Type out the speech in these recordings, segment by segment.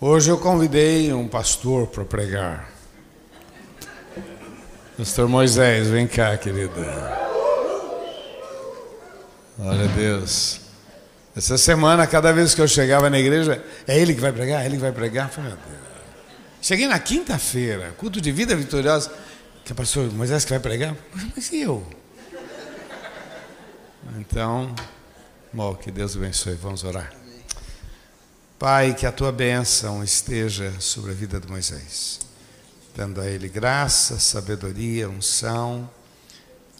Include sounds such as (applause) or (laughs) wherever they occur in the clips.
Hoje eu convidei um pastor para pregar. Pastor Moisés, vem cá, querida. Glória a Deus. Essa semana, cada vez que eu chegava na igreja, é ele que vai pregar, é ele que vai pregar. Deus. Cheguei na quinta-feira, culto de vida vitoriosa, que é pastor Moisés que vai pregar. Mas e eu? Então, bom, que Deus abençoe. Vamos orar. Pai, que a tua bênção esteja sobre a vida de Moisés, dando a ele graça, sabedoria, unção.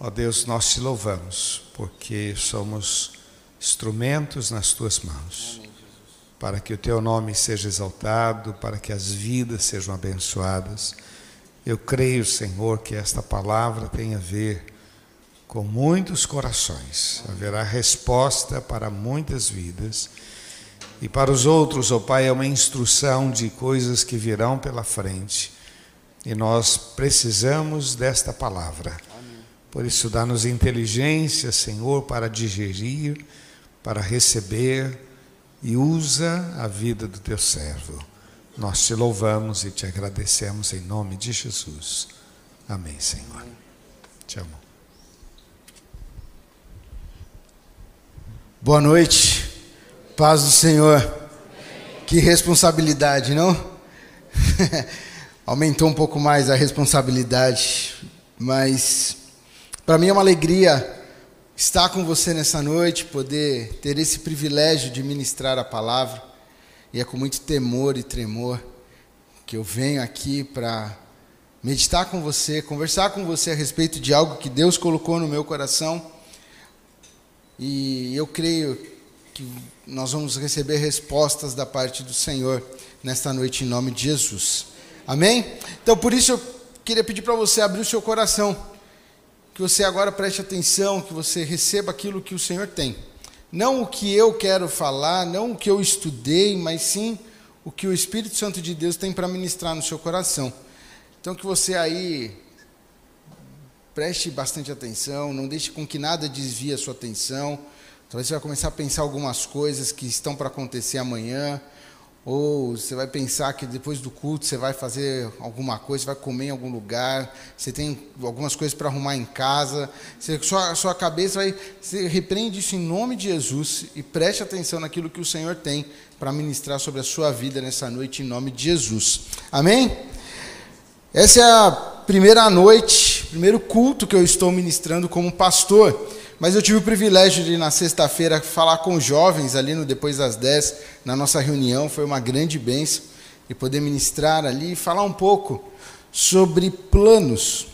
Ó Deus, nós te louvamos, porque somos instrumentos nas tuas mãos, para que o teu nome seja exaltado, para que as vidas sejam abençoadas. Eu creio, Senhor, que esta palavra tem a ver com muitos corações, haverá resposta para muitas vidas e para os outros, ó oh Pai, é uma instrução de coisas que virão pela frente. E nós precisamos desta palavra. Por isso, dá-nos inteligência, Senhor, para digerir, para receber e usa a vida do teu servo. Nós te louvamos e te agradecemos em nome de Jesus. Amém, Senhor. Te amo. Boa noite. Paz do Senhor. Que responsabilidade, não? (laughs) Aumentou um pouco mais a responsabilidade, mas para mim é uma alegria estar com você nessa noite, poder ter esse privilégio de ministrar a palavra. E é com muito temor e tremor que eu venho aqui para meditar com você, conversar com você a respeito de algo que Deus colocou no meu coração. E eu creio que nós vamos receber respostas da parte do Senhor nesta noite em nome de Jesus. Amém? Então por isso eu queria pedir para você abrir o seu coração, que você agora preste atenção, que você receba aquilo que o Senhor tem. Não o que eu quero falar, não o que eu estudei, mas sim o que o Espírito Santo de Deus tem para ministrar no seu coração. Então que você aí preste bastante atenção, não deixe com que nada desvie a sua atenção Talvez você vai começar a pensar algumas coisas que estão para acontecer amanhã, ou você vai pensar que depois do culto você vai fazer alguma coisa, vai comer em algum lugar, você tem algumas coisas para arrumar em casa, você, sua, sua cabeça vai. Você repreende isso em nome de Jesus e preste atenção naquilo que o Senhor tem para ministrar sobre a sua vida nessa noite, em nome de Jesus. Amém? Essa é a primeira noite, primeiro culto que eu estou ministrando como pastor. Mas eu tive o privilégio de, na sexta-feira, falar com jovens ali no Depois das 10, na nossa reunião. Foi uma grande bênção. E poder ministrar ali e falar um pouco sobre planos.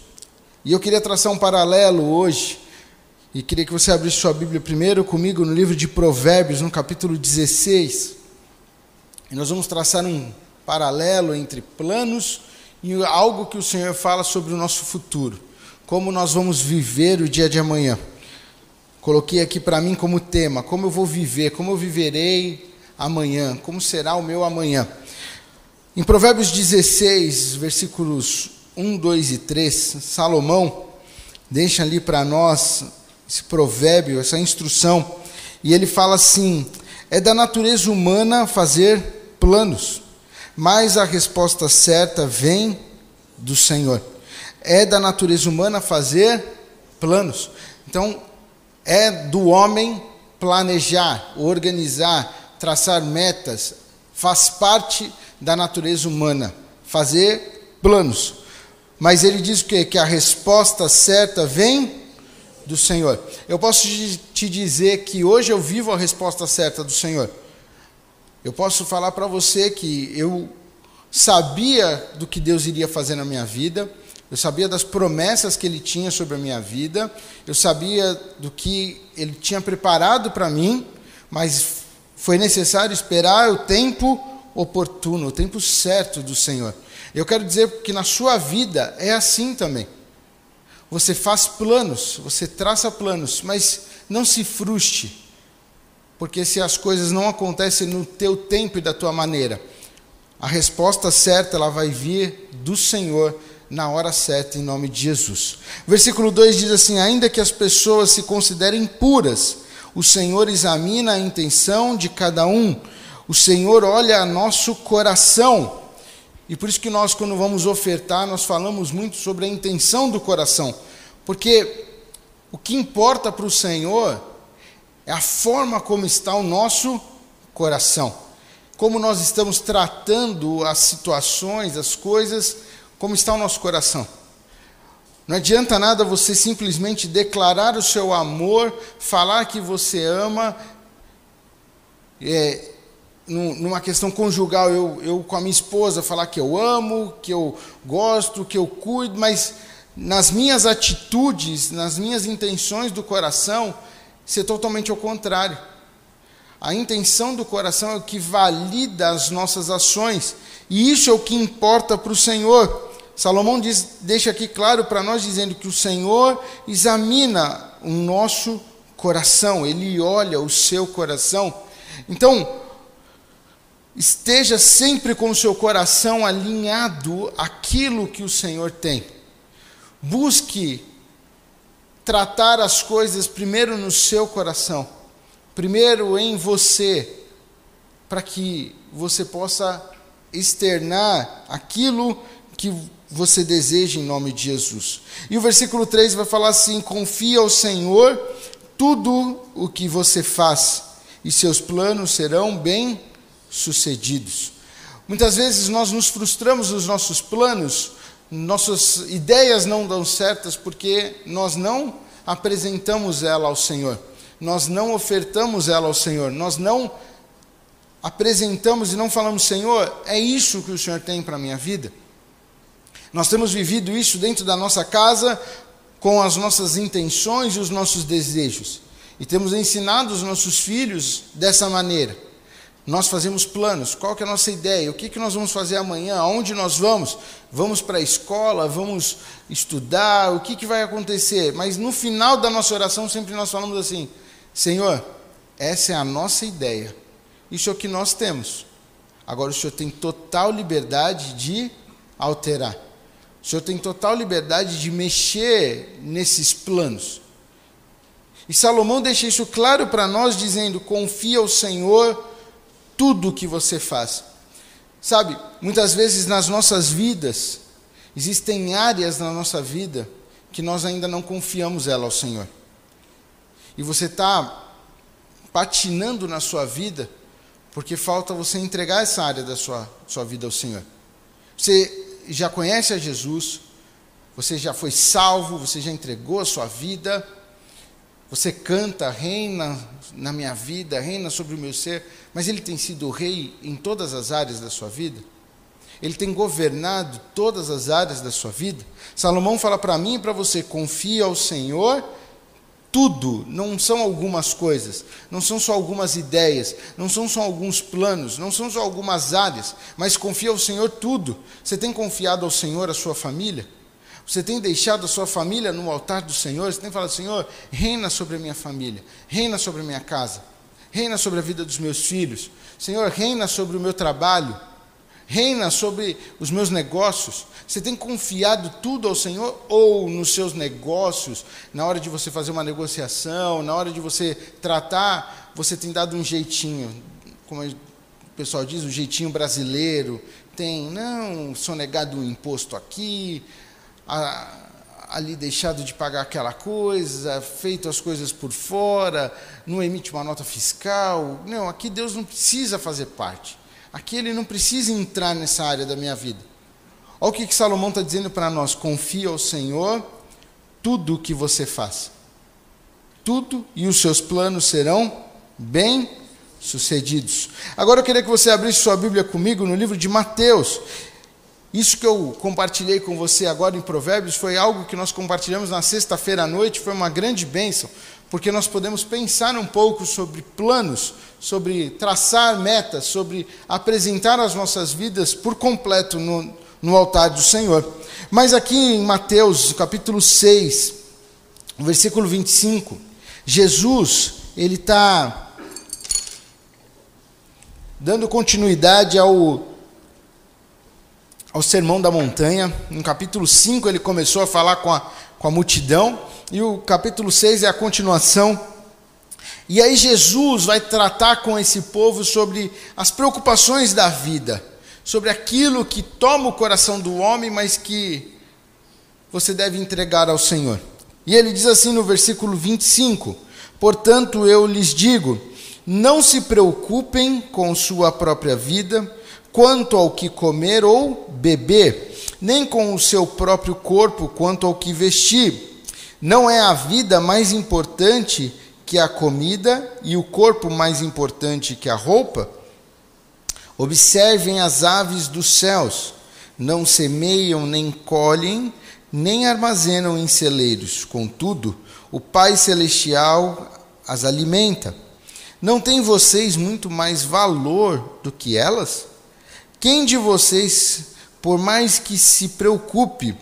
E eu queria traçar um paralelo hoje. E queria que você abrisse sua Bíblia primeiro comigo no livro de Provérbios, no capítulo 16. E nós vamos traçar um paralelo entre planos e algo que o Senhor fala sobre o nosso futuro. Como nós vamos viver o dia de amanhã. Coloquei aqui para mim como tema: como eu vou viver, como eu viverei amanhã, como será o meu amanhã. Em Provérbios 16, versículos 1, 2 e 3, Salomão deixa ali para nós esse provérbio, essa instrução, e ele fala assim: é da natureza humana fazer planos, mas a resposta certa vem do Senhor. É da natureza humana fazer planos. Então, é do homem planejar, organizar, traçar metas, faz parte da natureza humana, fazer planos. Mas ele diz o quê? Que a resposta certa vem do Senhor. Eu posso te dizer que hoje eu vivo a resposta certa do Senhor. Eu posso falar para você que eu sabia do que Deus iria fazer na minha vida, eu sabia das promessas que ele tinha sobre a minha vida, eu sabia do que ele tinha preparado para mim, mas foi necessário esperar o tempo oportuno, o tempo certo do Senhor. Eu quero dizer que na sua vida é assim também. Você faz planos, você traça planos, mas não se frustre, porque se as coisas não acontecem no teu tempo e da tua maneira, a resposta certa ela vai vir do Senhor na hora certa, em nome de Jesus. Versículo 2 diz assim: Ainda que as pessoas se considerem puras, o Senhor examina a intenção de cada um. O Senhor olha nosso coração. E por isso que nós, quando vamos ofertar, nós falamos muito sobre a intenção do coração. Porque o que importa para o Senhor é a forma como está o nosso coração. Como nós estamos tratando as situações, as coisas, como está o nosso coração. Não adianta nada você simplesmente declarar o seu amor, falar que você ama, é, numa questão conjugal, eu, eu com a minha esposa falar que eu amo, que eu gosto, que eu cuido, mas nas minhas atitudes, nas minhas intenções do coração, ser totalmente ao contrário. A intenção do coração é o que valida as nossas ações, e isso é o que importa para o Senhor. Salomão diz, deixa aqui claro para nós, dizendo que o Senhor examina o nosso coração, ele olha o seu coração. Então, esteja sempre com o seu coração alinhado àquilo que o Senhor tem. Busque tratar as coisas primeiro no seu coração, primeiro em você, para que você possa externar aquilo que você deseja em nome de Jesus. E o versículo 3 vai falar assim: confia ao Senhor tudo o que você faz, e seus planos serão bem sucedidos. Muitas vezes nós nos frustramos nos nossos planos nossas ideias não dão certas porque nós não apresentamos ela ao Senhor, nós não ofertamos ela ao Senhor, nós não apresentamos e não falamos, Senhor, é isso que o Senhor tem para a minha vida. Nós temos vivido isso dentro da nossa casa com as nossas intenções e os nossos desejos. E temos ensinado os nossos filhos dessa maneira. Nós fazemos planos, qual que é a nossa ideia? O que, que nós vamos fazer amanhã? Aonde nós vamos? Vamos para a escola? Vamos estudar? O que, que vai acontecer? Mas no final da nossa oração, sempre nós falamos assim: Senhor, essa é a nossa ideia. Isso é o que nós temos. Agora o Senhor tem total liberdade de alterar. O Senhor tem total liberdade de mexer nesses planos. E Salomão deixa isso claro para nós, dizendo: confia ao Senhor tudo que você faz. Sabe, muitas vezes nas nossas vidas, existem áreas na nossa vida que nós ainda não confiamos ela ao Senhor. E você está patinando na sua vida porque falta você entregar essa área da sua, sua vida ao Senhor. Você já conhece a Jesus, você já foi salvo, você já entregou a sua vida, você canta, reina na minha vida, reina sobre o meu ser, mas ele tem sido rei em todas as áreas da sua vida? Ele tem governado todas as áreas da sua vida? Salomão fala para mim e para você: confia ao Senhor tudo, não são algumas coisas, não são só algumas ideias, não são só alguns planos, não são só algumas áreas, mas confia ao Senhor tudo. Você tem confiado ao Senhor a sua família? Você tem deixado a sua família no altar do Senhor? Você tem falado, Senhor, reina sobre a minha família, reina sobre a minha casa, reina sobre a vida dos meus filhos. Senhor, reina sobre o meu trabalho, reina sobre os meus negócios. Você tem confiado tudo ao Senhor ou nos seus negócios, na hora de você fazer uma negociação, na hora de você tratar, você tem dado um jeitinho, como o pessoal diz, um jeitinho brasileiro. Tem, não, sonegado um imposto aqui, a, ali deixado de pagar aquela coisa, feito as coisas por fora, não emite uma nota fiscal. Não, aqui Deus não precisa fazer parte. Aqui Ele não precisa entrar nessa área da minha vida. Olha o que, que Salomão está dizendo para nós: confia ao Senhor tudo o que você faz. Tudo e os seus planos serão bem sucedidos. Agora eu queria que você abrisse sua Bíblia comigo no livro de Mateus. Isso que eu compartilhei com você agora em Provérbios foi algo que nós compartilhamos na sexta-feira à noite, foi uma grande bênção, porque nós podemos pensar um pouco sobre planos, sobre traçar metas, sobre apresentar as nossas vidas por completo no, no altar do Senhor. Mas aqui em Mateus, capítulo 6, versículo 25, Jesus, ele está dando continuidade ao ao Sermão da Montanha. No capítulo 5 ele começou a falar com a, com a multidão, e o capítulo 6 é a continuação. E aí Jesus vai tratar com esse povo sobre as preocupações da vida, sobre aquilo que toma o coração do homem, mas que você deve entregar ao Senhor. E ele diz assim no versículo 25: Portanto, eu lhes digo, não se preocupem com sua própria vida, quanto ao que comer ou beber, nem com o seu próprio corpo, quanto ao que vestir. Não é a vida mais importante que a comida e o corpo mais importante que a roupa? Observem as aves dos céus, não semeiam nem colhem, nem armazenam em celeiros. Contudo, o Pai Celestial as alimenta. Não tem vocês muito mais valor do que elas? Quem de vocês, por mais que se preocupe,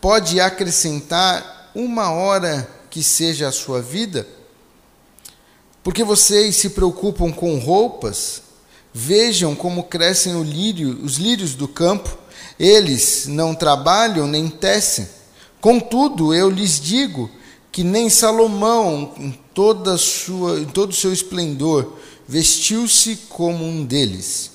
pode acrescentar uma hora que seja a sua vida? Porque vocês se preocupam com roupas? Vejam como crescem lírio, os lírios do campo. Eles não trabalham nem tecem. Contudo, eu lhes digo que nem Salomão, em, toda sua, em todo o seu esplendor, vestiu-se como um deles.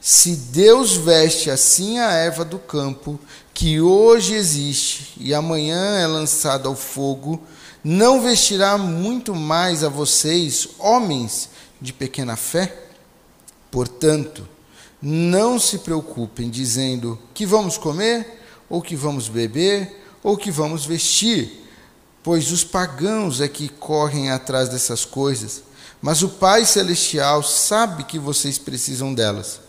Se Deus veste assim a erva do campo, que hoje existe e amanhã é lançada ao fogo, não vestirá muito mais a vocês, homens de pequena fé? Portanto, não se preocupem dizendo que vamos comer, ou que vamos beber, ou que vamos vestir pois os pagãos é que correm atrás dessas coisas, mas o Pai Celestial sabe que vocês precisam delas.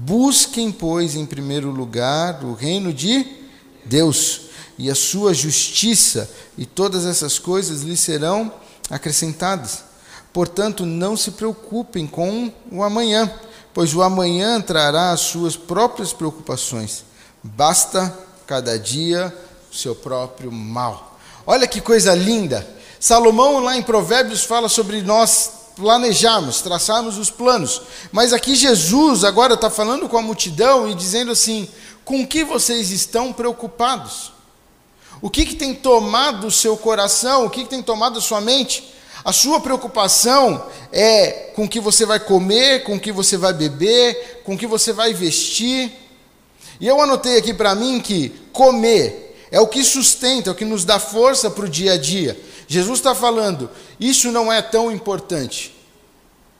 Busquem, pois, em primeiro lugar o reino de Deus e a sua justiça, e todas essas coisas lhes serão acrescentadas. Portanto, não se preocupem com o amanhã, pois o amanhã trará as suas próprias preocupações. Basta cada dia o seu próprio mal. Olha que coisa linda. Salomão, lá em Provérbios, fala sobre nós planejarmos, traçarmos os planos. Mas aqui Jesus agora está falando com a multidão e dizendo assim: com que vocês estão preocupados? O que, que tem tomado o seu coração? O que, que tem tomado a sua mente? A sua preocupação é com o que você vai comer, com o que você vai beber, com o que você vai vestir. E eu anotei aqui para mim que comer é o que sustenta, é o que nos dá força para o dia a dia. Jesus está falando, isso não é tão importante.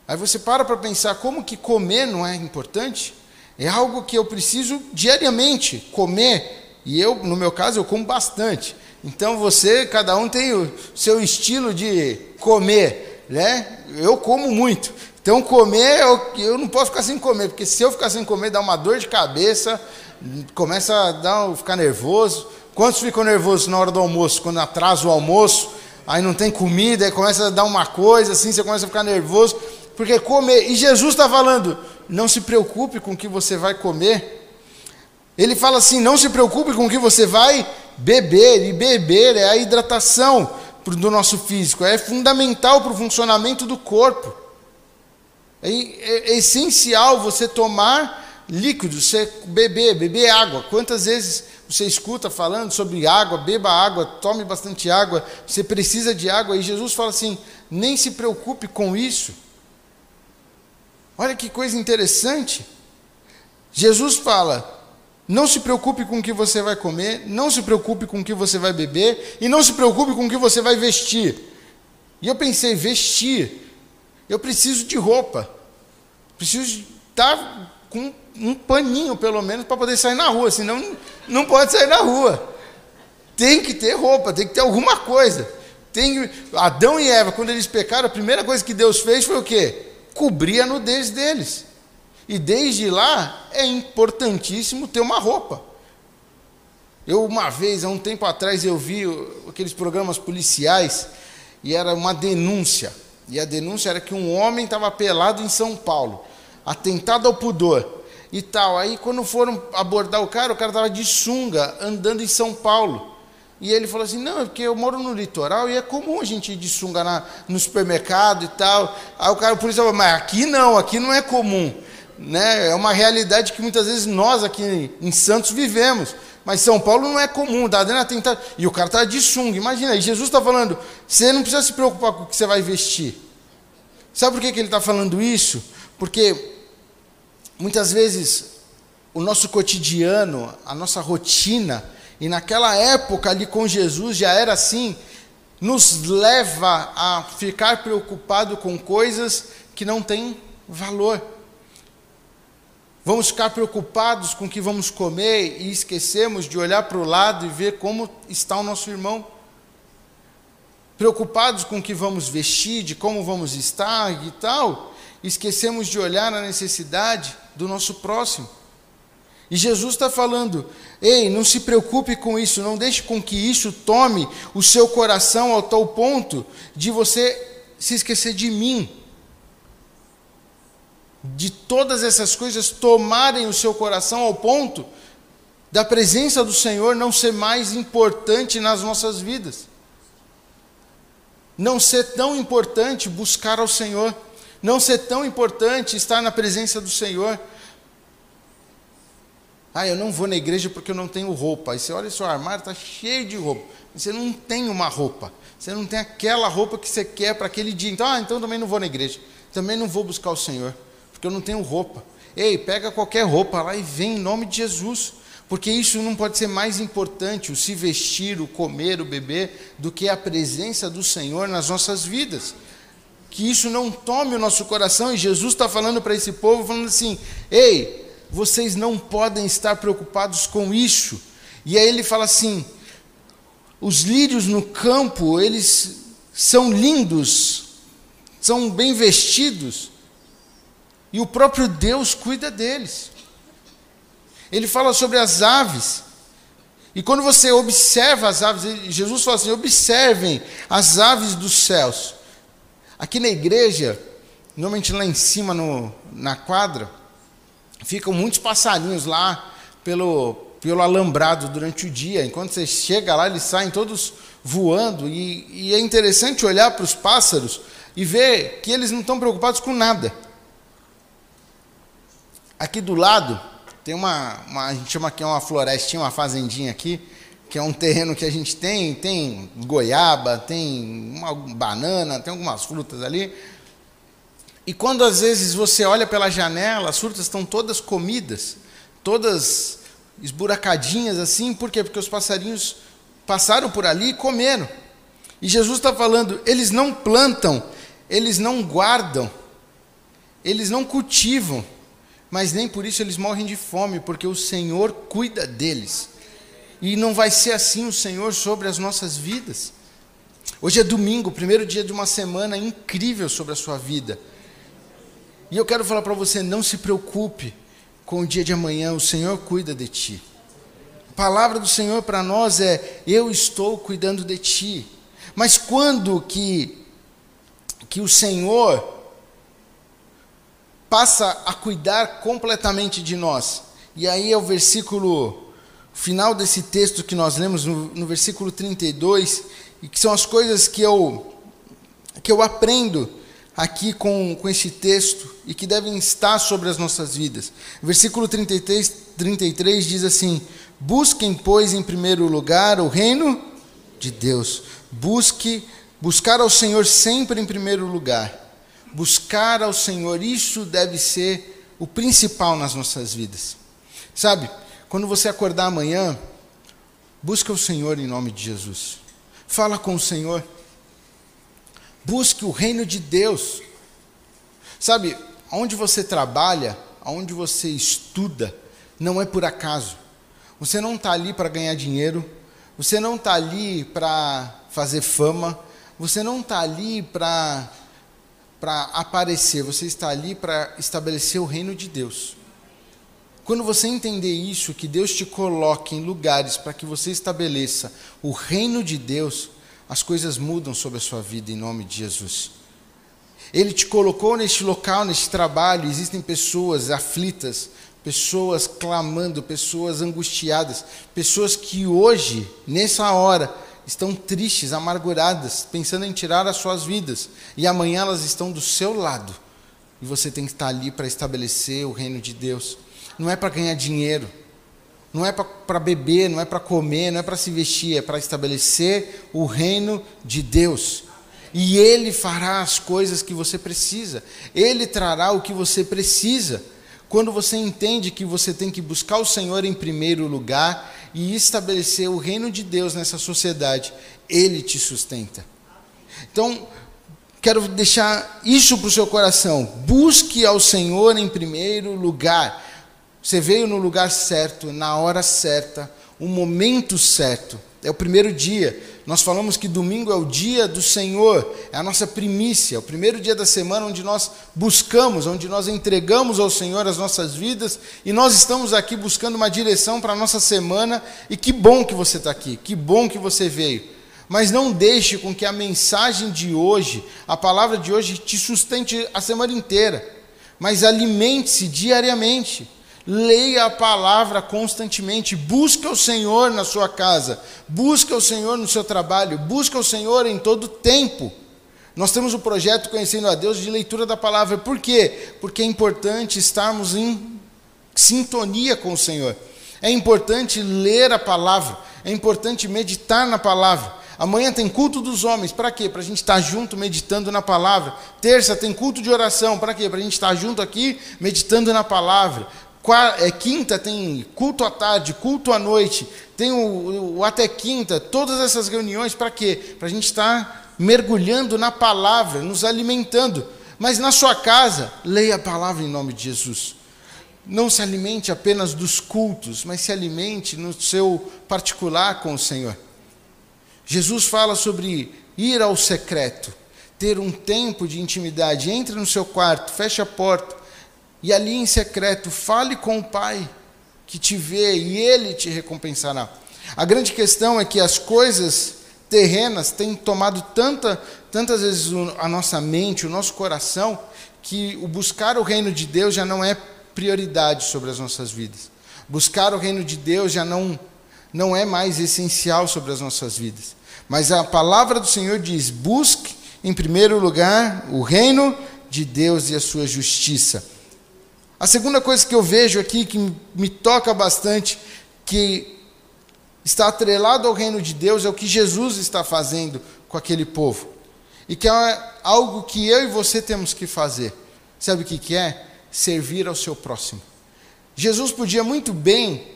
Aí você para para pensar como que comer não é importante? É algo que eu preciso diariamente comer. E eu, no meu caso, eu como bastante. Então você, cada um tem o seu estilo de comer, né? Eu como muito. Então comer, eu, eu não posso ficar sem comer, porque se eu ficar sem comer dá uma dor de cabeça, começa a dar, ficar nervoso. Quantos ficam nervosos na hora do almoço, quando atrasa o almoço, aí não tem comida, aí começa a dar uma coisa assim, você começa a ficar nervoso, porque comer. E Jesus está falando: não se preocupe com o que você vai comer. Ele fala assim: não se preocupe com o que você vai beber, e beber é a hidratação do nosso físico, é fundamental para o funcionamento do corpo. É, é, é essencial você tomar líquidos, você beber, beber água. Quantas vezes você escuta falando sobre água, beba água, tome bastante água, você precisa de água, e Jesus fala assim: nem se preocupe com isso. Olha que coisa interessante. Jesus fala: não se preocupe com o que você vai comer, não se preocupe com o que você vai beber, e não se preocupe com o que você vai vestir. E eu pensei: vestir, eu preciso de roupa, preciso estar com um paninho, pelo menos, para poder sair na rua, senão não pode sair na rua. Tem que ter roupa, tem que ter alguma coisa. Tem, Adão e Eva, quando eles pecaram, a primeira coisa que Deus fez foi o quê? Cobrir a nudez deles. E desde lá é importantíssimo ter uma roupa. Eu, uma vez, há um tempo atrás, eu vi aqueles programas policiais e era uma denúncia. E a denúncia era que um homem estava pelado em São Paulo, atentado ao pudor e tal. Aí quando foram abordar o cara, o cara estava de sunga, andando em São Paulo. E ele falou assim: não, é porque eu moro no litoral e é comum a gente ir de sunga na, no supermercado e tal. Aí o cara, por isso, mas aqui não, aqui não é comum. Né? É uma realidade que muitas vezes nós aqui em Santos vivemos. Mas São Paulo não é comum, está dando atentado. E o cara está de sunga, imagina. E Jesus está falando: você não precisa se preocupar com o que você vai vestir. Sabe por que, que ele está falando isso? Porque muitas vezes o nosso cotidiano, a nossa rotina, e naquela época ali com Jesus já era assim, nos leva a ficar preocupado com coisas que não têm valor. Vamos ficar preocupados com o que vamos comer e esquecemos de olhar para o lado e ver como está o nosso irmão. Preocupados com o que vamos vestir, de como vamos estar e tal, esquecemos de olhar na necessidade do nosso próximo. E Jesus está falando: ei, não se preocupe com isso, não deixe com que isso tome o seu coração ao tal ponto de você se esquecer de mim. De todas essas coisas tomarem o seu coração ao ponto da presença do Senhor não ser mais importante nas nossas vidas. Não ser tão importante buscar ao Senhor, não ser tão importante estar na presença do Senhor ah, eu não vou na igreja porque eu não tenho roupa. Aí você olha seu armário, está cheio de roupa. Você não tem uma roupa. Você não tem aquela roupa que você quer para aquele dia. Então, ah, então também não vou na igreja. Também não vou buscar o Senhor, porque eu não tenho roupa. Ei, pega qualquer roupa lá e vem em nome de Jesus. Porque isso não pode ser mais importante, o se vestir, o comer, o beber, do que a presença do Senhor nas nossas vidas. Que isso não tome o nosso coração. E Jesus está falando para esse povo, falando assim: ei, vocês não podem estar preocupados com isso. E aí ele fala assim: os lírios no campo, eles são lindos, são bem vestidos, e o próprio Deus cuida deles. Ele fala sobre as aves. E quando você observa as aves, Jesus fala assim: observem as aves dos céus. Aqui na igreja, normalmente lá em cima no, na quadra, ficam muitos passarinhos lá pelo, pelo alambrado durante o dia. Enquanto você chega lá, eles saem todos voando. E, e é interessante olhar para os pássaros e ver que eles não estão preocupados com nada. Aqui do lado tem uma, uma, a gente chama aqui uma florestinha, uma fazendinha aqui, que é um terreno que a gente tem, tem goiaba, tem uma banana, tem algumas frutas ali. E quando às vezes você olha pela janela, as frutas estão todas comidas, todas esburacadinhas assim, por quê? Porque os passarinhos passaram por ali e comeram. E Jesus está falando: eles não plantam, eles não guardam, eles não cultivam, mas nem por isso eles morrem de fome, porque o Senhor cuida deles. E não vai ser assim o Senhor sobre as nossas vidas. Hoje é domingo, primeiro dia de uma semana incrível sobre a sua vida. E eu quero falar para você: não se preocupe com o dia de amanhã, o Senhor cuida de ti. A palavra do Senhor para nós é: eu estou cuidando de ti. Mas quando que, que o Senhor passa a cuidar completamente de nós? E aí é o versículo final desse texto que nós lemos no, no versículo 32, e que são as coisas que eu que eu aprendo aqui com, com este texto e que devem estar sobre as nossas vidas. Versículo 33, 33 diz assim: Busquem, pois, em primeiro lugar o reino de Deus. Busque, buscar ao Senhor sempre em primeiro lugar. Buscar ao Senhor, isso deve ser o principal nas nossas vidas. Sabe, quando você acordar amanhã, busca o Senhor em nome de Jesus. Fala com o Senhor. Busque o reino de Deus. Sabe, onde você trabalha, onde você estuda, não é por acaso. Você não está ali para ganhar dinheiro, você não está ali para fazer fama, você não está ali para aparecer, você está ali para estabelecer o reino de Deus. Quando você entender isso, que Deus te coloque em lugares para que você estabeleça o reino de Deus, as coisas mudam sobre a sua vida em nome de Jesus. Ele te colocou neste local, neste trabalho, existem pessoas aflitas, pessoas clamando, pessoas angustiadas, pessoas que hoje, nessa hora, estão tristes, amarguradas, pensando em tirar as suas vidas, e amanhã elas estão do seu lado. E você tem que estar ali para estabelecer o reino de Deus. Não é para ganhar dinheiro, não é para beber, não é para comer, não é para se vestir, é para estabelecer o reino de Deus. E Ele fará as coisas que você precisa. Ele trará o que você precisa. Quando você entende que você tem que buscar o Senhor em primeiro lugar e estabelecer o reino de Deus nessa sociedade, Ele te sustenta. Então, quero deixar isso para o seu coração. Busque ao Senhor em primeiro lugar. Você veio no lugar certo, na hora certa, o momento certo. É o primeiro dia. Nós falamos que domingo é o dia do Senhor, é a nossa primícia, é o primeiro dia da semana onde nós buscamos, onde nós entregamos ao Senhor as nossas vidas e nós estamos aqui buscando uma direção para a nossa semana. E que bom que você está aqui, que bom que você veio. Mas não deixe com que a mensagem de hoje, a palavra de hoje, te sustente a semana inteira, mas alimente-se diariamente. Leia a palavra constantemente, busque o Senhor na sua casa, busque o Senhor no seu trabalho, busque o Senhor em todo tempo. Nós temos o um projeto Conhecendo a Deus de leitura da palavra. Por quê? Porque é importante estarmos em sintonia com o Senhor. É importante ler a palavra, é importante meditar na palavra. Amanhã tem culto dos homens, para quê? Para a gente estar junto meditando na palavra. Terça tem culto de oração, para quê? Para a gente estar junto aqui meditando na palavra. É, quinta tem culto à tarde, culto à noite, tem o, o até quinta, todas essas reuniões para quê? Para a gente estar mergulhando na palavra, nos alimentando. Mas na sua casa, leia a palavra em nome de Jesus. Não se alimente apenas dos cultos, mas se alimente no seu particular com o Senhor. Jesus fala sobre ir ao secreto, ter um tempo de intimidade. Entre no seu quarto, feche a porta e ali em secreto, fale com o Pai que te vê e ele te recompensará. A grande questão é que as coisas terrenas têm tomado tanta, tantas vezes a nossa mente, o nosso coração, que o buscar o reino de Deus já não é prioridade sobre as nossas vidas. Buscar o reino de Deus já não, não é mais essencial sobre as nossas vidas. Mas a palavra do Senhor diz: busque em primeiro lugar o reino de Deus e a sua justiça a segunda coisa que eu vejo aqui, que me toca bastante, que está atrelado ao reino de Deus, é o que Jesus está fazendo com aquele povo. E que é algo que eu e você temos que fazer. Sabe o que, que é? Servir ao seu próximo. Jesus podia muito bem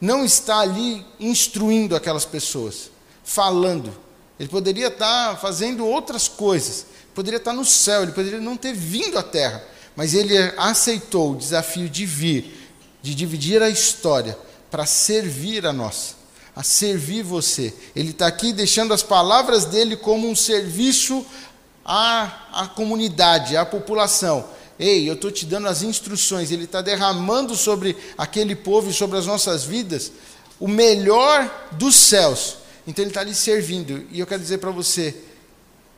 não estar ali instruindo aquelas pessoas, falando. Ele poderia estar fazendo outras coisas. Poderia estar no céu, ele poderia não ter vindo à terra mas ele aceitou o desafio de vir, de dividir a história para servir a nós, a servir você. Ele está aqui deixando as palavras dele como um serviço à, à comunidade, à população. Ei, eu estou te dando as instruções. Ele está derramando sobre aquele povo e sobre as nossas vidas o melhor dos céus. Então ele está ali servindo. E eu quero dizer para você: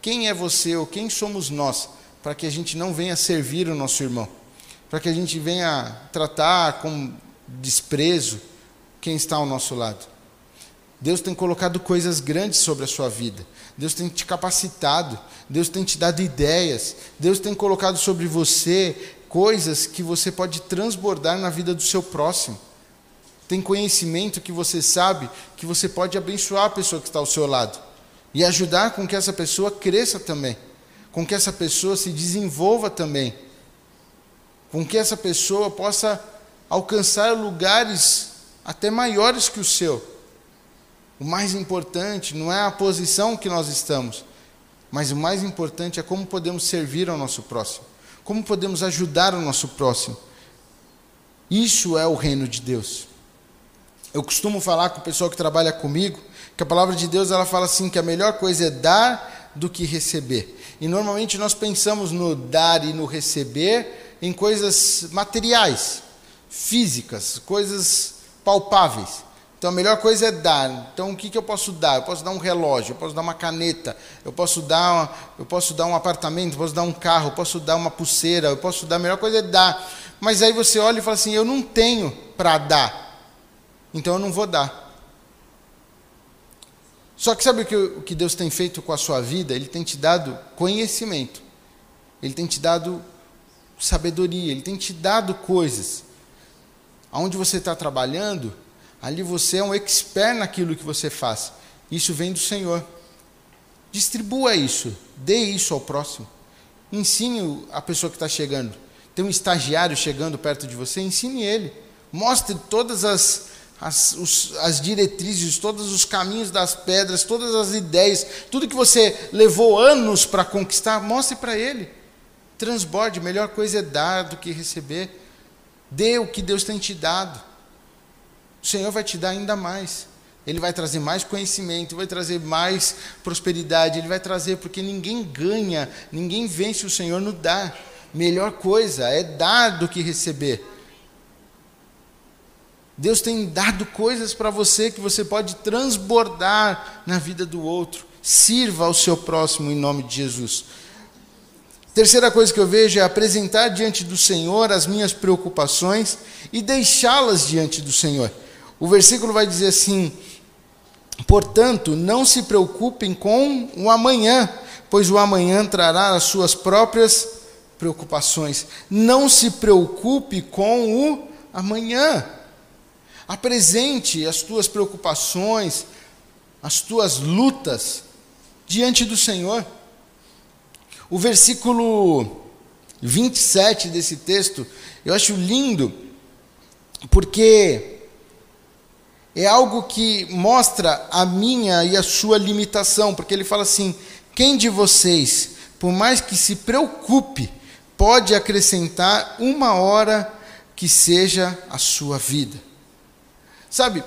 quem é você ou quem somos nós para que a gente não venha servir o nosso irmão, para que a gente venha tratar com desprezo quem está ao nosso lado. Deus tem colocado coisas grandes sobre a sua vida. Deus tem te capacitado. Deus tem te dado ideias. Deus tem colocado sobre você coisas que você pode transbordar na vida do seu próximo. Tem conhecimento que você sabe que você pode abençoar a pessoa que está ao seu lado e ajudar com que essa pessoa cresça também com que essa pessoa se desenvolva também, com que essa pessoa possa alcançar lugares até maiores que o seu. O mais importante não é a posição que nós estamos, mas o mais importante é como podemos servir ao nosso próximo, como podemos ajudar o nosso próximo. Isso é o reino de Deus. Eu costumo falar com o pessoal que trabalha comigo que a palavra de Deus ela fala assim que a melhor coisa é dar do que receber. E normalmente nós pensamos no dar e no receber em coisas materiais, físicas, coisas palpáveis. Então a melhor coisa é dar. Então o que, que eu posso dar? Eu posso dar um relógio, eu posso dar uma caneta, eu posso dar, uma, eu posso dar um apartamento, eu posso dar um carro, eu posso dar uma pulseira, eu posso dar. A melhor coisa é dar. Mas aí você olha e fala assim: eu não tenho para dar, então eu não vou dar. Só que sabe o que, o que Deus tem feito com a sua vida? Ele tem te dado conhecimento, Ele tem te dado sabedoria, Ele tem te dado coisas. Aonde você está trabalhando, ali você é um expert naquilo que você faz. Isso vem do Senhor. Distribua isso, dê isso ao próximo. Ensine a pessoa que está chegando. Tem um estagiário chegando perto de você, ensine ele. Mostre todas as, as, os, as diretrizes, todos os caminhos das pedras, todas as ideias, tudo que você levou anos para conquistar, mostre para ele. Transborde, melhor coisa é dar do que receber. Dê o que Deus tem te dado. O Senhor vai te dar ainda mais. Ele vai trazer mais conhecimento, vai trazer mais prosperidade, ele vai trazer, porque ninguém ganha, ninguém vence o Senhor no dar. Melhor coisa é dar do que receber. Deus tem dado coisas para você que você pode transbordar na vida do outro. Sirva ao seu próximo em nome de Jesus. Terceira coisa que eu vejo é apresentar diante do Senhor as minhas preocupações e deixá-las diante do Senhor. O versículo vai dizer assim: Portanto, não se preocupem com o amanhã, pois o amanhã trará as suas próprias preocupações. Não se preocupe com o amanhã. Apresente as tuas preocupações, as tuas lutas diante do Senhor. O versículo 27 desse texto, eu acho lindo, porque é algo que mostra a minha e a sua limitação, porque ele fala assim: quem de vocês, por mais que se preocupe, pode acrescentar uma hora que seja a sua vida? Sabe,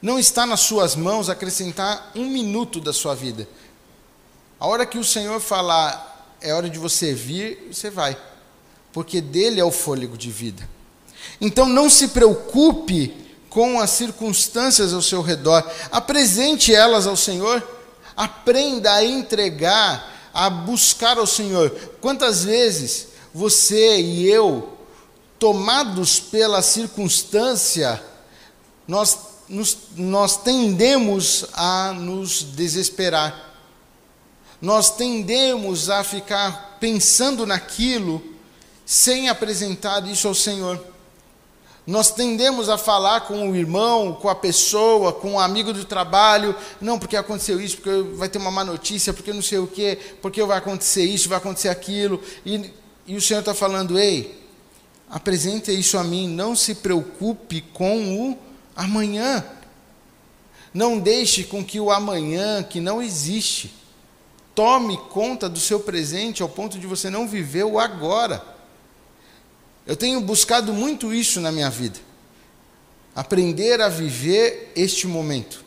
não está nas suas mãos acrescentar um minuto da sua vida. A hora que o Senhor falar, é hora de você vir, você vai, porque dele é o fôlego de vida. Então não se preocupe com as circunstâncias ao seu redor. Apresente elas ao Senhor. Aprenda a entregar, a buscar ao Senhor. Quantas vezes você e eu, tomados pela circunstância, nós, nos, nós tendemos a nos desesperar. Nós tendemos a ficar pensando naquilo sem apresentar isso ao Senhor. Nós tendemos a falar com o irmão, com a pessoa, com o um amigo do trabalho, não, porque aconteceu isso, porque vai ter uma má notícia, porque não sei o quê, porque vai acontecer isso, vai acontecer aquilo. E, e o Senhor está falando, ei, apresente isso a mim, não se preocupe com o amanhã. Não deixe com que o amanhã, que não existe, tome conta do seu presente ao ponto de você não viver o agora. Eu tenho buscado muito isso na minha vida. Aprender a viver este momento.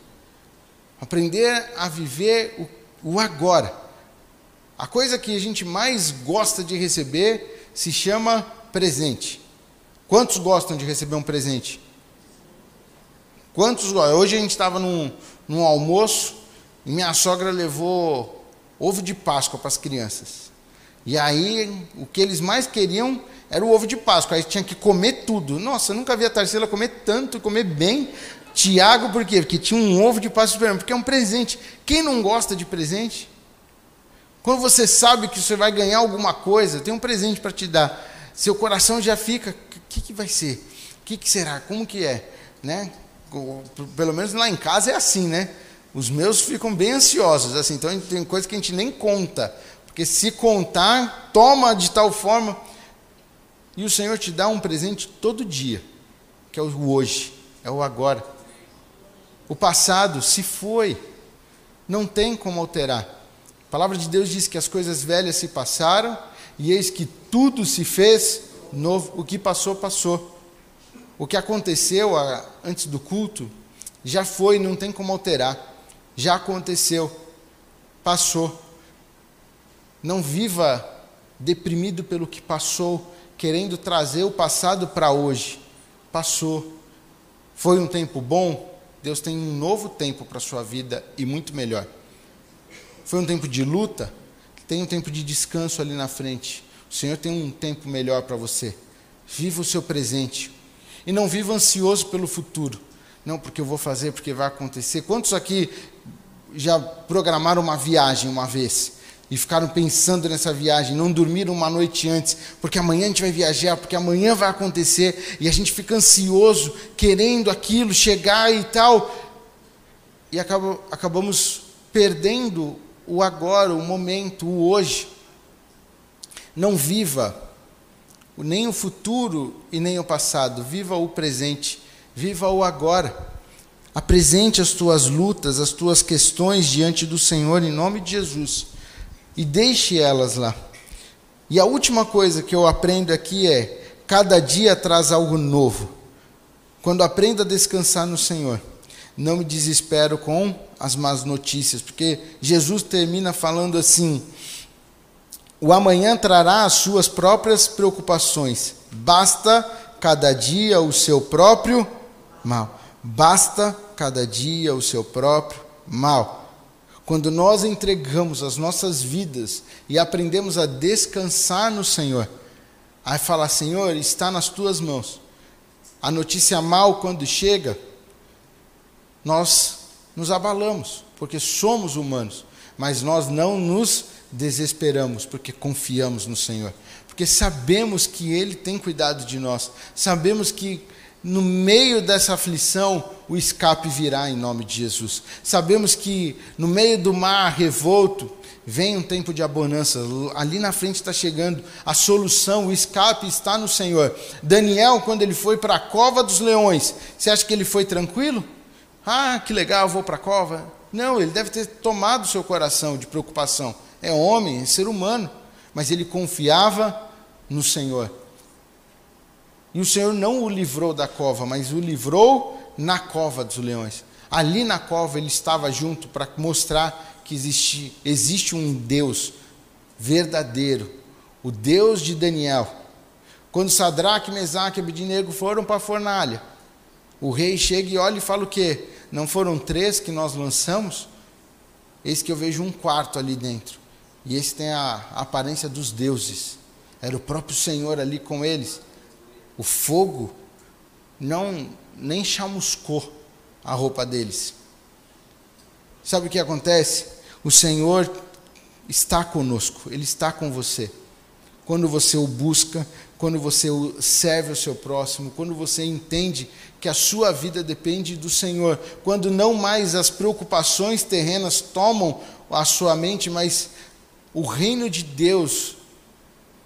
Aprender a viver o, o agora. A coisa que a gente mais gosta de receber se chama presente. Quantos gostam de receber um presente? Quantos? Hoje a gente estava num, num almoço e minha sogra levou ovo de Páscoa para as crianças. E aí, o que eles mais queriam era o ovo de Páscoa. Aí tinha que comer tudo. Nossa, eu nunca vi a Tarsila comer tanto, comer bem. Tiago, por quê? Porque tinha um ovo de Páscoa porque é um presente. Quem não gosta de presente? Quando você sabe que você vai ganhar alguma coisa, tem um presente para te dar. Seu coração já fica, o que, que vai ser? O que, que será? Como que é? Né? Pelo menos lá em casa é assim, né? Os meus ficam bem ansiosos, assim. Então tem coisa que a gente nem conta, porque se contar, toma de tal forma e o Senhor te dá um presente todo dia, que é o hoje, é o agora. O passado se foi, não tem como alterar. A palavra de Deus diz que as coisas velhas se passaram e eis que tudo se fez novo. O que passou, passou. O que aconteceu antes do culto já foi, não tem como alterar. Já aconteceu, passou. Não viva deprimido pelo que passou, querendo trazer o passado para hoje. Passou. Foi um tempo bom? Deus tem um novo tempo para a sua vida e muito melhor. Foi um tempo de luta? Tem um tempo de descanso ali na frente. O Senhor tem um tempo melhor para você. Viva o seu presente. E não viva ansioso pelo futuro. Não, porque eu vou fazer, porque vai acontecer. Quantos aqui já programaram uma viagem uma vez? e ficaram pensando nessa viagem, não dormiram uma noite antes, porque amanhã a gente vai viajar, porque amanhã vai acontecer, e a gente fica ansioso, querendo aquilo chegar e tal, e acaba, acabamos perdendo o agora, o momento, o hoje. Não viva nem o futuro e nem o passado, viva o presente, viva o agora. Apresente as tuas lutas, as tuas questões diante do Senhor em nome de Jesus e deixe elas lá. E a última coisa que eu aprendo aqui é: cada dia traz algo novo. Quando aprendo a descansar no Senhor, não me desespero com as más notícias, porque Jesus termina falando assim: o amanhã trará as suas próprias preocupações, basta cada dia o seu próprio mal. Basta cada dia o seu próprio mal. Quando nós entregamos as nossas vidas e aprendemos a descansar no Senhor, aí falar: Senhor, está nas tuas mãos. A notícia mal, quando chega, nós nos abalamos, porque somos humanos, mas nós não nos desesperamos, porque confiamos no Senhor, porque sabemos que Ele tem cuidado de nós, sabemos que no meio dessa aflição, o escape virá em nome de Jesus. Sabemos que no meio do mar revolto, vem um tempo de abonança. Ali na frente está chegando a solução, o escape está no Senhor. Daniel, quando ele foi para a cova dos leões, você acha que ele foi tranquilo? Ah, que legal, vou para a cova. Não, ele deve ter tomado seu coração de preocupação. É homem, é ser humano, mas ele confiava no Senhor. E o Senhor não o livrou da cova, mas o livrou na cova dos leões. Ali na cova ele estava junto para mostrar que existe, existe um Deus verdadeiro, o Deus de Daniel. Quando Sadraque, Mesaque e Abednego foram para a fornalha, o rei chega e olha e fala o quê? Não foram três que nós lançamos? Eis que eu vejo um quarto ali dentro. E esse tem a aparência dos deuses. Era o próprio Senhor ali com eles. O fogo não nem chamuscou a roupa deles. Sabe o que acontece? O Senhor está conosco, Ele está com você. Quando você o busca, quando você serve o seu próximo, quando você entende que a sua vida depende do Senhor, quando não mais as preocupações terrenas tomam a sua mente, mas o reino de Deus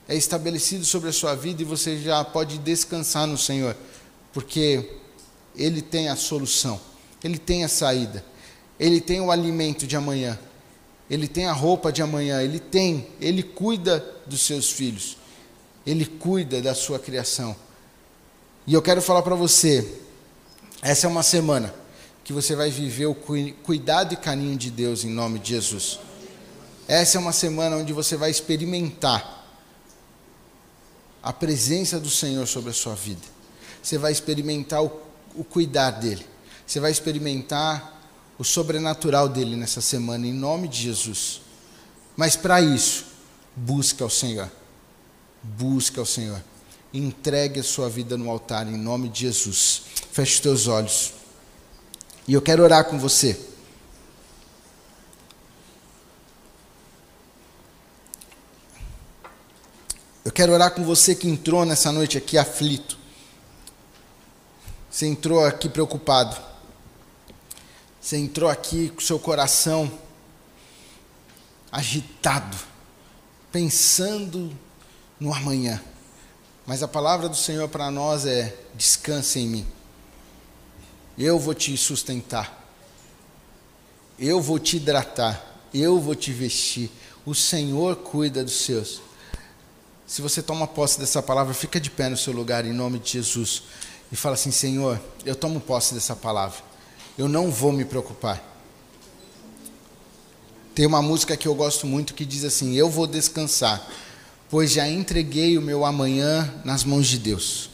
é estabelecido sobre a sua vida e você já pode descansar no Senhor, porque Ele tem a solução, Ele tem a saída, Ele tem o alimento de amanhã, Ele tem a roupa de amanhã, Ele tem, Ele cuida dos seus filhos, Ele cuida da sua criação. E eu quero falar para você, essa é uma semana que você vai viver o cuidado e carinho de Deus em nome de Jesus. Essa é uma semana onde você vai experimentar a presença do Senhor sobre a sua vida. Você vai experimentar o, o cuidar dele. Você vai experimentar o sobrenatural dele nessa semana, em nome de Jesus. Mas para isso, busca o Senhor. Busca o Senhor. Entregue a sua vida no altar, em nome de Jesus. Feche os teus olhos. E eu quero orar com você. Eu quero orar com você que entrou nessa noite aqui aflito. Você entrou aqui preocupado. Você entrou aqui com seu coração agitado, pensando no amanhã. Mas a palavra do Senhor para nós é: descanse em mim. Eu vou te sustentar. Eu vou te hidratar. Eu vou te vestir. O Senhor cuida dos seus. Se você toma posse dessa palavra, fica de pé no seu lugar em nome de Jesus e fala assim: Senhor, eu tomo posse dessa palavra. Eu não vou me preocupar. Tem uma música que eu gosto muito que diz assim: Eu vou descansar, pois já entreguei o meu amanhã nas mãos de Deus.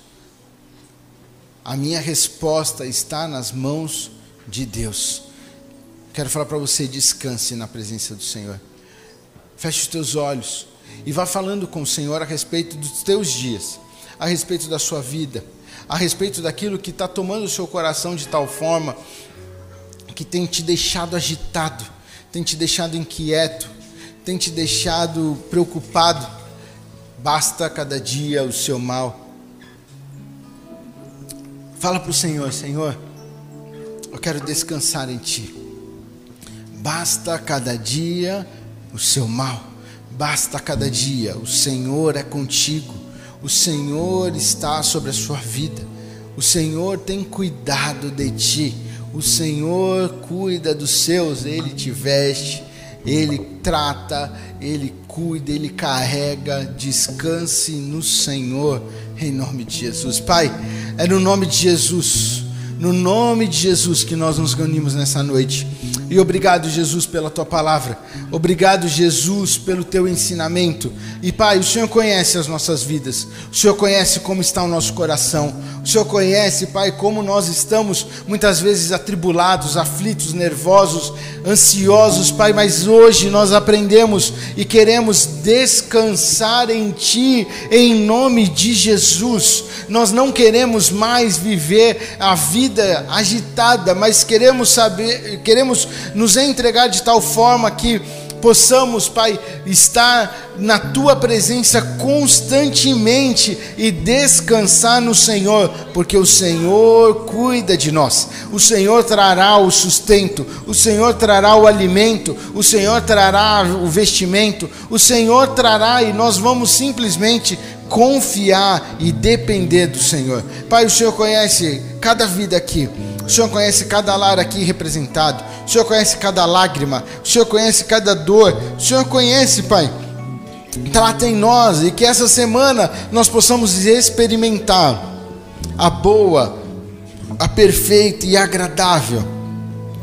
A minha resposta está nas mãos de Deus. Quero falar para você: descanse na presença do Senhor. Feche os teus olhos e vá falando com o Senhor a respeito dos teus dias, a respeito da sua vida, a respeito daquilo que está tomando o seu coração de tal forma que tem te deixado agitado, tem te deixado inquieto, tem te deixado preocupado. Basta cada dia o seu mal. Fala para o Senhor, Senhor, eu quero descansar em Ti. Basta cada dia o seu mal. Basta cada dia, o Senhor é contigo, o Senhor está sobre a sua vida, o Senhor tem cuidado de ti, o Senhor cuida dos seus, Ele te veste, Ele trata, Ele cuida, Ele carrega, descanse no Senhor, em nome de Jesus. Pai, é no nome de Jesus, no nome de Jesus que nós nos reunimos nessa noite. E obrigado, Jesus, pela tua palavra. Obrigado, Jesus, pelo teu ensinamento. E Pai, o Senhor conhece as nossas vidas. O Senhor conhece como está o nosso coração. O Senhor conhece, Pai, como nós estamos muitas vezes atribulados, aflitos, nervosos, ansiosos, Pai, mas hoje nós aprendemos e queremos descansar em Ti, em nome de Jesus. Nós não queremos mais viver a vida agitada, mas queremos saber, queremos nos entregar de tal forma que possamos, Pai, estar na tua presença constantemente e descansar no Senhor, porque o Senhor cuida de nós. O Senhor trará o sustento, o Senhor trará o alimento, o Senhor trará o vestimento, o Senhor trará e nós vamos simplesmente confiar e depender do Senhor. Pai, o Senhor conhece cada vida aqui. O Senhor conhece cada lar aqui representado. O Senhor conhece cada lágrima. O Senhor conhece cada dor. O Senhor conhece, Pai. Trata em nós e que essa semana nós possamos experimentar a boa, a perfeita e agradável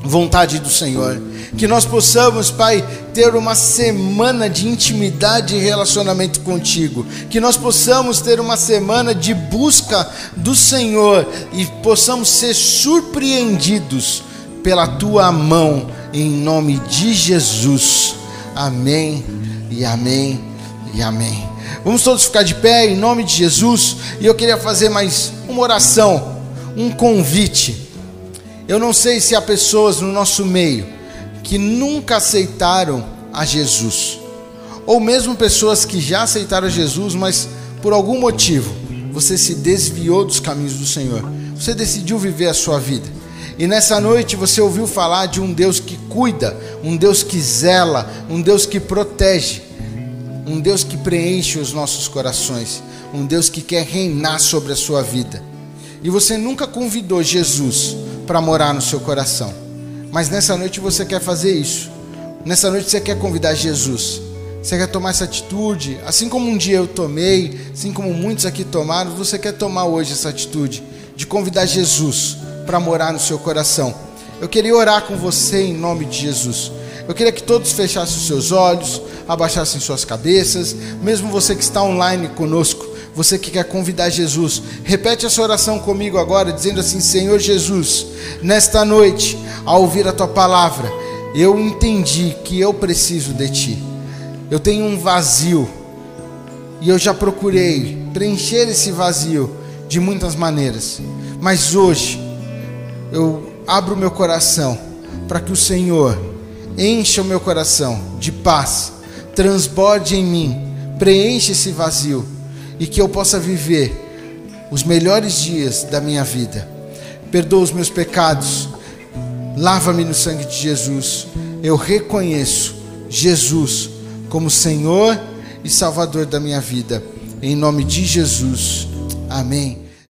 vontade do Senhor. Que nós possamos, Pai, ter uma semana de intimidade e relacionamento contigo. Que nós possamos ter uma semana de busca do Senhor e possamos ser surpreendidos pela tua mão, em nome de Jesus. Amém e amém e amém. Vamos todos ficar de pé em nome de Jesus. E eu queria fazer mais uma oração, um convite. Eu não sei se há pessoas no nosso meio que nunca aceitaram a Jesus, ou mesmo pessoas que já aceitaram a Jesus, mas por algum motivo você se desviou dos caminhos do Senhor, você decidiu viver a sua vida. E nessa noite você ouviu falar de um Deus que cuida, um Deus que zela, um Deus que protege, um Deus que preenche os nossos corações, um Deus que quer reinar sobre a sua vida. E você nunca convidou Jesus para morar no seu coração. Mas nessa noite você quer fazer isso. Nessa noite você quer convidar Jesus. Você quer tomar essa atitude, assim como um dia eu tomei, assim como muitos aqui tomaram, você quer tomar hoje essa atitude de convidar Jesus para morar no seu coração. Eu queria orar com você em nome de Jesus. Eu queria que todos fechassem os seus olhos, abaixassem suas cabeças, mesmo você que está online conosco, você que quer convidar Jesus, repete essa oração comigo agora, dizendo assim: Senhor Jesus, nesta noite, ao ouvir a tua palavra, eu entendi que eu preciso de ti. Eu tenho um vazio e eu já procurei preencher esse vazio de muitas maneiras, mas hoje eu abro meu coração para que o Senhor encha o meu coração de paz, transborde em mim, preencha esse vazio e que eu possa viver os melhores dias da minha vida. Perdoa os meus pecados, lava-me no sangue de Jesus. Eu reconheço Jesus como Senhor e Salvador da minha vida. Em nome de Jesus. Amém.